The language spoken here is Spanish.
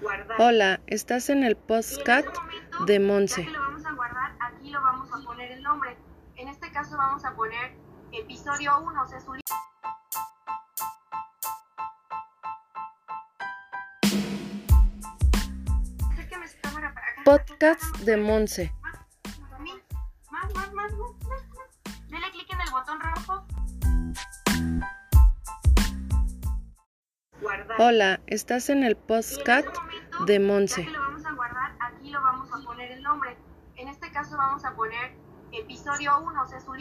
Guardar. Hola, estás en el podcast Y en este de Monse. que lo vamos a guardar, aquí lo vamos a poner el nombre. En este caso vamos a poner episodio 1, o sea, su. Podcast de Monse. Más, más, más, Guardar. Hola, estás en el podcast este de Ya Monse. que lo vamos a guardar, aquí lo vamos a poner el nombre. En este caso vamos a poner episodio 1, o sea, su